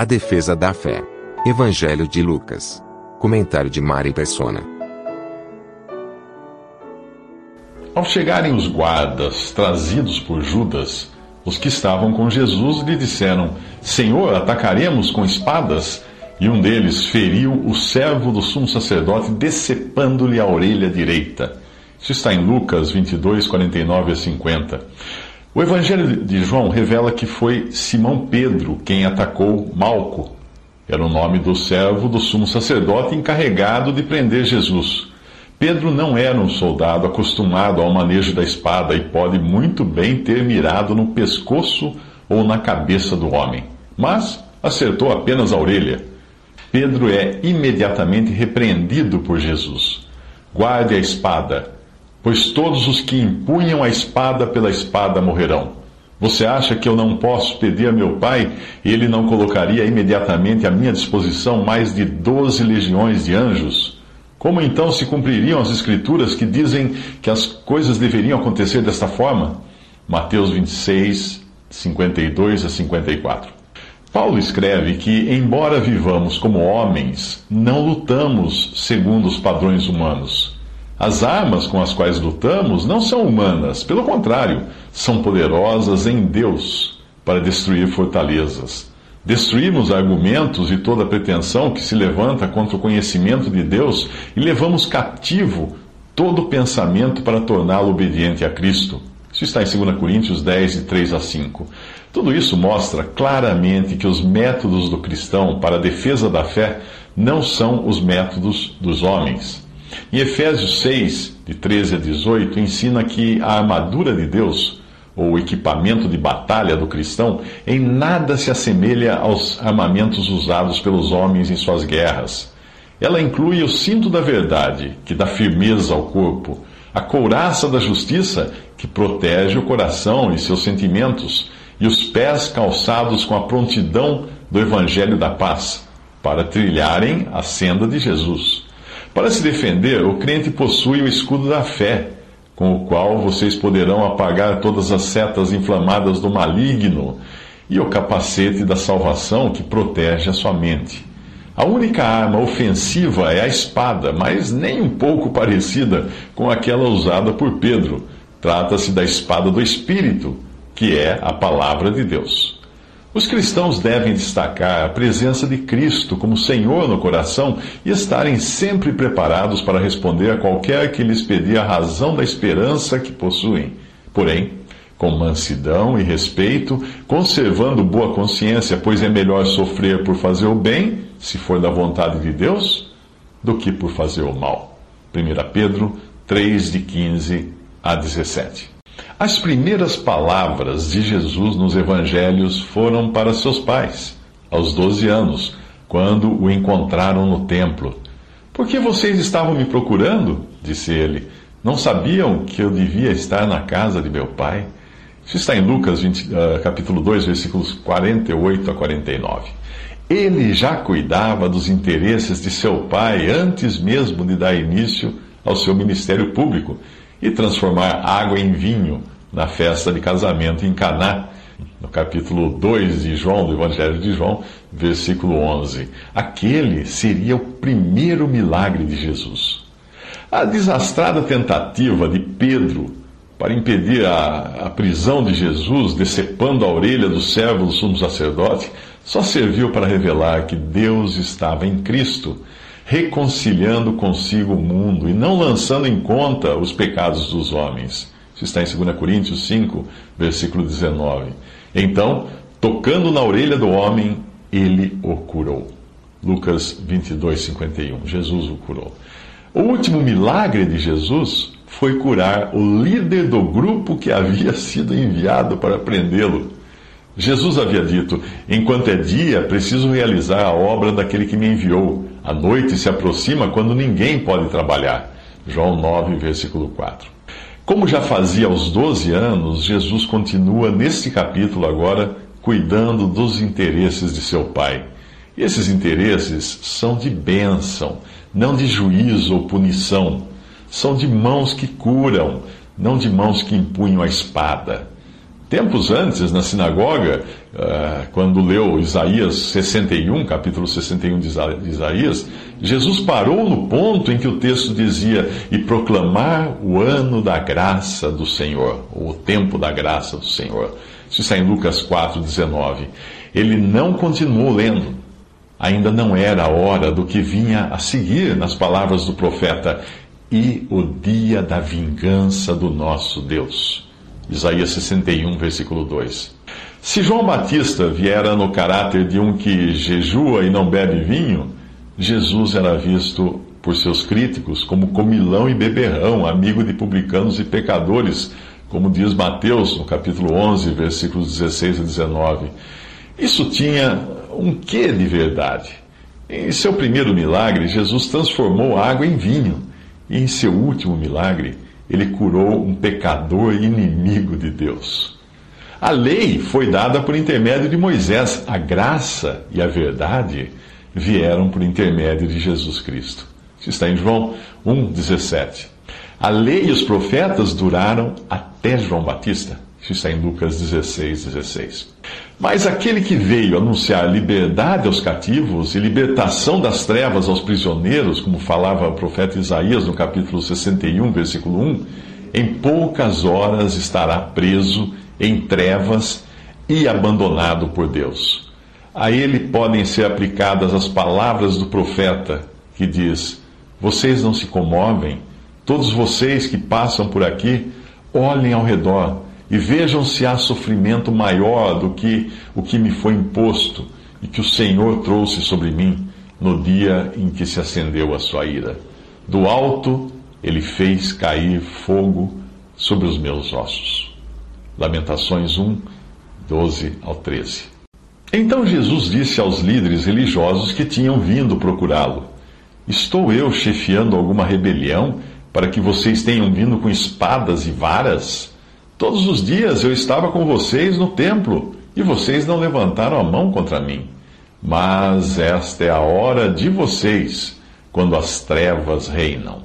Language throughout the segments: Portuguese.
A defesa da fé. Evangelho de Lucas. Comentário de Mari Persona. Ao chegarem os guardas, trazidos por Judas, os que estavam com Jesus lhe disseram: Senhor, atacaremos com espadas? E um deles feriu o servo do sumo sacerdote, decepando-lhe a orelha direita. Isso está em Lucas 22, 49 a 50. O Evangelho de João revela que foi Simão Pedro quem atacou Malco. Era o nome do servo do sumo sacerdote encarregado de prender Jesus. Pedro não era um soldado acostumado ao manejo da espada e pode muito bem ter mirado no pescoço ou na cabeça do homem, mas acertou apenas a orelha. Pedro é imediatamente repreendido por Jesus. Guarde a espada, pois todos os que empunham a espada pela espada morrerão. Você acha que eu não posso pedir a meu pai e ele não colocaria imediatamente à minha disposição mais de doze legiões de anjos? Como então se cumpririam as escrituras que dizem que as coisas deveriam acontecer desta forma? Mateus 26, 52 a 54. Paulo escreve que, embora vivamos como homens, não lutamos segundo os padrões humanos. As armas com as quais lutamos não são humanas, pelo contrário, são poderosas em Deus para destruir fortalezas. Destruímos argumentos e toda pretensão que se levanta contra o conhecimento de Deus e levamos cativo todo pensamento para torná-lo obediente a Cristo. Isso está em 2 Coríntios 10, de 3 a 5. Tudo isso mostra claramente que os métodos do cristão para a defesa da fé não são os métodos dos homens. Em Efésios 6, de 13 a 18, ensina que a armadura de Deus, ou equipamento de batalha do cristão, em nada se assemelha aos armamentos usados pelos homens em suas guerras. Ela inclui o cinto da verdade, que dá firmeza ao corpo, a couraça da justiça, que protege o coração e seus sentimentos, e os pés calçados com a prontidão do Evangelho da Paz, para trilharem a senda de Jesus. Para se defender, o crente possui o escudo da fé, com o qual vocês poderão apagar todas as setas inflamadas do maligno, e o capacete da salvação que protege a sua mente. A única arma ofensiva é a espada, mas nem um pouco parecida com aquela usada por Pedro. Trata-se da espada do Espírito que é a palavra de Deus. Os cristãos devem destacar a presença de Cristo como Senhor no coração e estarem sempre preparados para responder a qualquer que lhes pedir a razão da esperança que possuem. Porém, com mansidão e respeito, conservando boa consciência, pois é melhor sofrer por fazer o bem, se for da vontade de Deus, do que por fazer o mal. 1 Pedro 3, de 15 a 17. As primeiras palavras de Jesus nos evangelhos foram para seus pais, aos 12 anos, quando o encontraram no templo. Por que vocês estavam me procurando? disse ele. Não sabiam que eu devia estar na casa de meu pai? Isso está em Lucas 20, uh, ah, capítulo 2, versículos 48 a 49. Ele já cuidava dos interesses de seu pai antes mesmo de dar início ao seu ministério público e transformar água em vinho na festa de casamento em Caná, no capítulo 2 de João, do Evangelho de João, versículo 11. Aquele seria o primeiro milagre de Jesus. A desastrada tentativa de Pedro para impedir a, a prisão de Jesus, decepando a orelha do servo do sumo sacerdote, só serviu para revelar que Deus estava em Cristo reconciliando consigo o mundo e não lançando em conta os pecados dos homens. Isso está em 2 Coríntios 5, versículo 19. Então, tocando na orelha do homem, ele o curou. Lucas 22, 51. Jesus o curou. O último milagre de Jesus foi curar o líder do grupo que havia sido enviado para prendê-lo. Jesus havia dito: Enquanto é dia, preciso realizar a obra daquele que me enviou. A noite se aproxima quando ninguém pode trabalhar. João 9, versículo 4. Como já fazia aos 12 anos, Jesus continua neste capítulo agora cuidando dos interesses de seu Pai. E esses interesses são de bênção, não de juízo ou punição. São de mãos que curam, não de mãos que empunham a espada. Tempos antes, na sinagoga, ah, quando leu Isaías 61, capítulo 61 de Isaías, Jesus parou no ponto em que o texto dizia: e proclamar o ano da graça do Senhor, ou o tempo da graça do Senhor. Isso está em Lucas 4, 19. Ele não continuou lendo. Ainda não era a hora do que vinha a seguir nas palavras do profeta, e o dia da vingança do nosso Deus. Isaías 61, versículo 2. Se João Batista viera no caráter de um que jejua e não bebe vinho, Jesus era visto por seus críticos como comilão e beberrão, amigo de publicanos e pecadores, como diz Mateus no capítulo 11, versículos 16 a 19. Isso tinha um quê de verdade. Em seu primeiro milagre, Jesus transformou água em vinho, e em seu último milagre, ele curou um pecador inimigo de Deus. A lei foi dada por intermédio de Moisés, a graça e a verdade vieram por intermédio de Jesus Cristo. Isso está em João 1,17. A lei e os profetas duraram até João Batista. Isso está em Lucas 16, 16. Mas aquele que veio anunciar liberdade aos cativos e libertação das trevas aos prisioneiros, como falava o profeta Isaías no capítulo 61, versículo 1, em poucas horas estará preso em trevas e abandonado por Deus. A ele podem ser aplicadas as palavras do profeta que diz: Vocês não se comovem, todos vocês que passam por aqui, olhem ao redor e vejam se há sofrimento maior do que o que me foi imposto e que o Senhor trouxe sobre mim no dia em que se acendeu a sua ira. Do alto ele fez cair fogo sobre os meus ossos. Lamentações 1, 12 ao 13. Então Jesus disse aos líderes religiosos que tinham vindo procurá-lo: Estou eu chefiando alguma rebelião para que vocês tenham vindo com espadas e varas? Todos os dias eu estava com vocês no templo e vocês não levantaram a mão contra mim. Mas esta é a hora de vocês, quando as trevas reinam.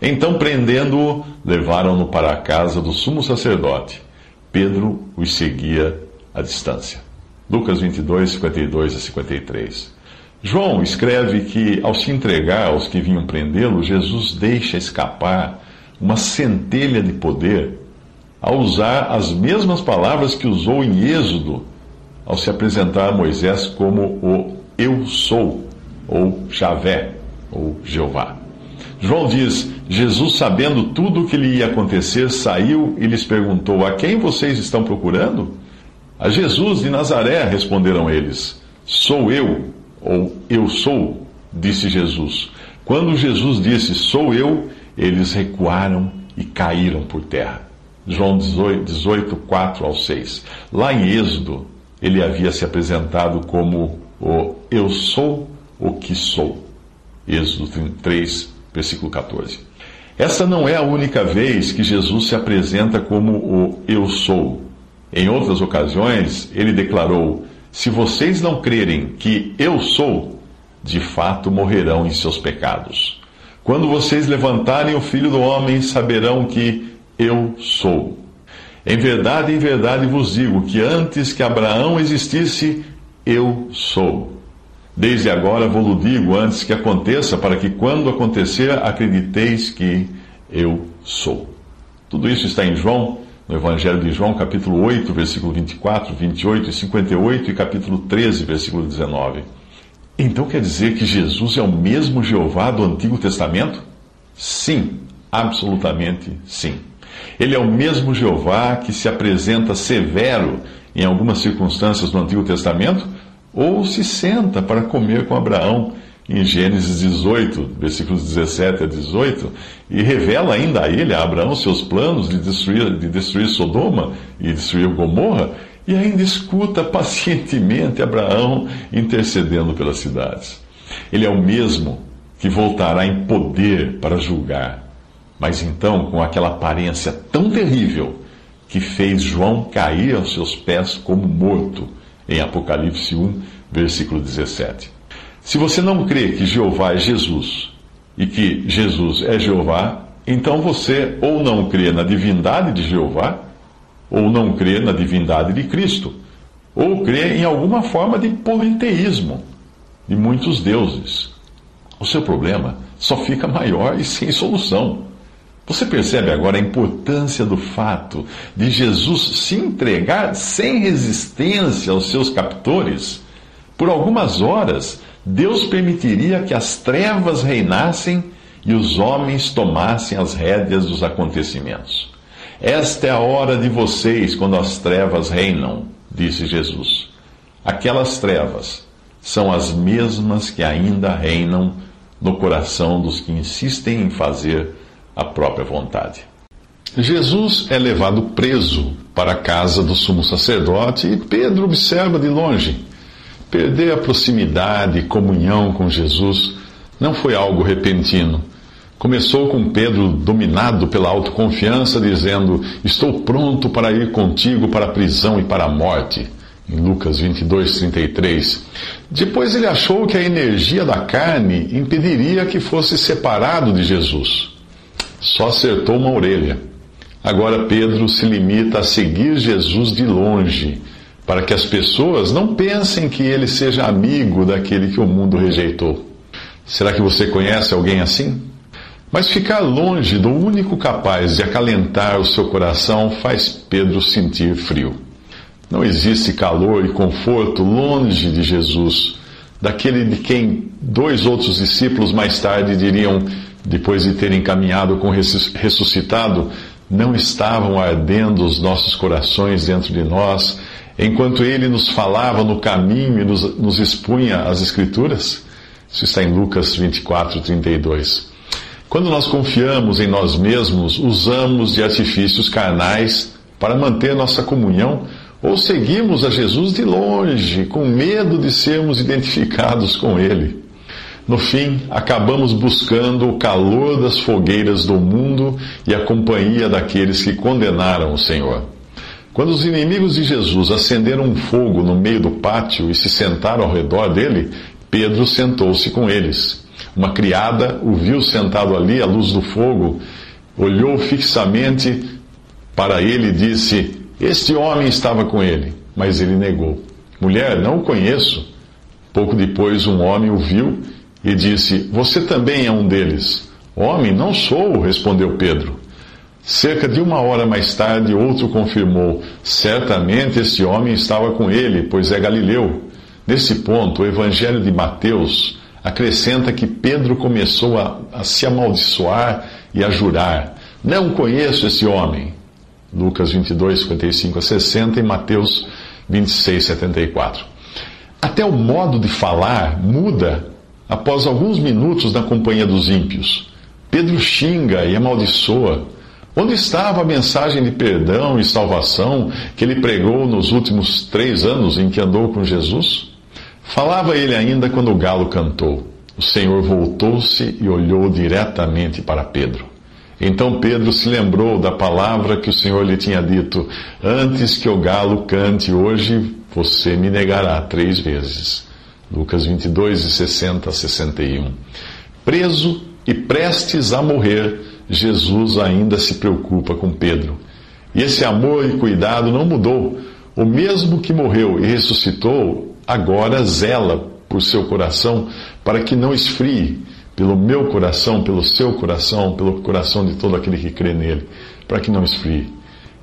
Então, prendendo-o, levaram-no para a casa do sumo sacerdote. Pedro os seguia à distância. Lucas 22, 52 a 53. João escreve que, ao se entregar aos que vinham prendê-lo, Jesus deixa escapar uma centelha de poder a usar as mesmas palavras que usou em Êxodo, ao se apresentar a Moisés como o Eu Sou, ou Javé, ou Jeová. João diz: Jesus, sabendo tudo o que lhe ia acontecer, saiu e lhes perguntou: A quem vocês estão procurando? A Jesus de Nazaré, responderam eles. Sou eu, ou eu sou, disse Jesus. Quando Jesus disse: Sou eu, eles recuaram e caíram por terra. João 18, 18, 4 ao 6. Lá em Êxodo, ele havia se apresentado como o Eu sou o que sou. Êxodo 3, versículo 14. Essa não é a única vez que Jesus se apresenta como o Eu sou. Em outras ocasiões, ele declarou: Se vocês não crerem que eu sou, de fato morrerão em seus pecados. Quando vocês levantarem o filho do homem, saberão que eu sou. Em verdade, em verdade vos digo que antes que Abraão existisse, eu sou. Desde agora vou-lo digo antes que aconteça, para que quando acontecer, acrediteis que eu sou. Tudo isso está em João, no Evangelho de João, capítulo 8, versículo 24, 28 e 58 e capítulo 13, versículo 19. Então quer dizer que Jesus é o mesmo Jeová do Antigo Testamento? Sim, absolutamente sim. Ele é o mesmo Jeová que se apresenta severo em algumas circunstâncias do Antigo Testamento, ou se senta para comer com Abraão em Gênesis 18, versículos 17 a 18, e revela ainda a ele, a Abraão, seus planos de destruir, de destruir Sodoma e destruir Gomorra, e ainda escuta pacientemente Abraão intercedendo pelas cidades. Ele é o mesmo que voltará em poder para julgar, mas então com aquela aparência tão terrível que fez João cair aos seus pés como morto, em Apocalipse 1, versículo 17. Se você não crê que Jeová é Jesus e que Jesus é Jeová, então você ou não crê na divindade de Jeová, ou não crê na divindade de Cristo, ou crê em alguma forma de politeísmo de muitos deuses. O seu problema só fica maior e sem solução. Você percebe agora a importância do fato de Jesus se entregar sem resistência aos seus captores? Por algumas horas, Deus permitiria que as trevas reinassem e os homens tomassem as rédeas dos acontecimentos. Esta é a hora de vocês quando as trevas reinam, disse Jesus. Aquelas trevas são as mesmas que ainda reinam no coração dos que insistem em fazer a própria vontade. Jesus é levado preso para a casa do sumo sacerdote e Pedro observa de longe. Perder a proximidade e comunhão com Jesus não foi algo repentino. Começou com Pedro dominado pela autoconfiança, dizendo: Estou pronto para ir contigo para a prisão e para a morte. Em Lucas 22, 33. Depois ele achou que a energia da carne impediria que fosse separado de Jesus. Só acertou uma orelha. Agora Pedro se limita a seguir Jesus de longe para que as pessoas não pensem que ele seja amigo daquele que o mundo rejeitou. Será que você conhece alguém assim? Mas ficar longe do único capaz de acalentar o seu coração faz Pedro sentir frio. Não existe calor e conforto longe de Jesus, daquele de quem dois outros discípulos mais tarde diriam, depois de terem caminhado com o ressuscitado, não estavam ardendo os nossos corações dentro de nós enquanto ele nos falava no caminho e nos, nos expunha as Escrituras? Isso está em Lucas 24, 32. Quando nós confiamos em nós mesmos, usamos de artifícios carnais para manter nossa comunhão ou seguimos a Jesus de longe, com medo de sermos identificados com Ele. No fim, acabamos buscando o calor das fogueiras do mundo e a companhia daqueles que condenaram o Senhor. Quando os inimigos de Jesus acenderam um fogo no meio do pátio e se sentaram ao redor dele, Pedro sentou-se com eles. Uma criada o viu sentado ali à luz do fogo, olhou fixamente para ele e disse: Este homem estava com ele. Mas ele negou: Mulher, não o conheço. Pouco depois, um homem o viu e disse: Você também é um deles. Homem, não sou, respondeu Pedro. Cerca de uma hora mais tarde, outro confirmou: certamente esse homem estava com ele, pois é galileu. Nesse ponto, o Evangelho de Mateus acrescenta que Pedro começou a, a se amaldiçoar e a jurar: Não conheço esse homem. Lucas 22, 55 a 60 e Mateus 26, 74. Até o modo de falar muda após alguns minutos na companhia dos ímpios. Pedro xinga e amaldiçoa. Onde estava a mensagem de perdão e salvação que ele pregou nos últimos três anos em que andou com Jesus? Falava ele ainda quando o galo cantou. O Senhor voltou-se e olhou diretamente para Pedro. Então Pedro se lembrou da palavra que o Senhor lhe tinha dito: Antes que o galo cante hoje, você me negará três vezes. Lucas 22, 60 a 61. Preso e prestes a morrer, Jesus ainda se preocupa com Pedro. E esse amor e cuidado não mudou. O mesmo que morreu e ressuscitou, agora zela por seu coração para que não esfrie pelo meu coração, pelo seu coração, pelo coração de todo aquele que crê nele, para que não esfrie.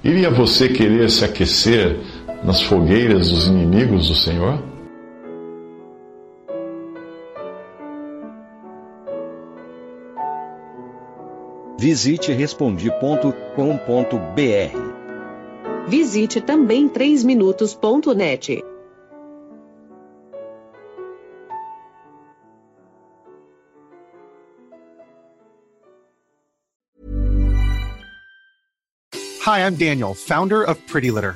Iria você querer se aquecer nas fogueiras dos inimigos do Senhor? Visite respondi.com.br. Visite também 3minutos.net. Hi, I'm Daniel, founder of Pretty Litter.